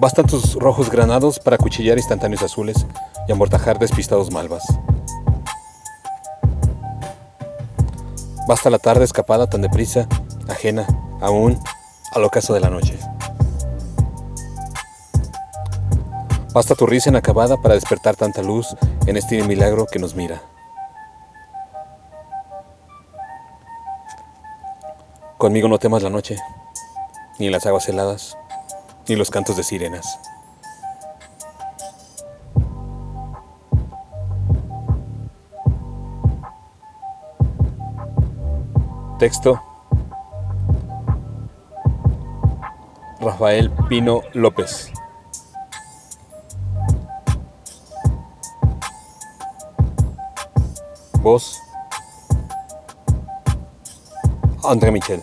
Bastan tus rojos granados para cuchillar instantáneos azules y amortajar despistados malvas. Basta la tarde escapada tan deprisa, ajena, aún, al ocaso de la noche. Basta tu risa inacabada para despertar tanta luz en este milagro que nos mira. Conmigo no temas la noche, ni las aguas heladas, ni los cantos de sirenas. Texto Rafael Pino López. Voz André Michel.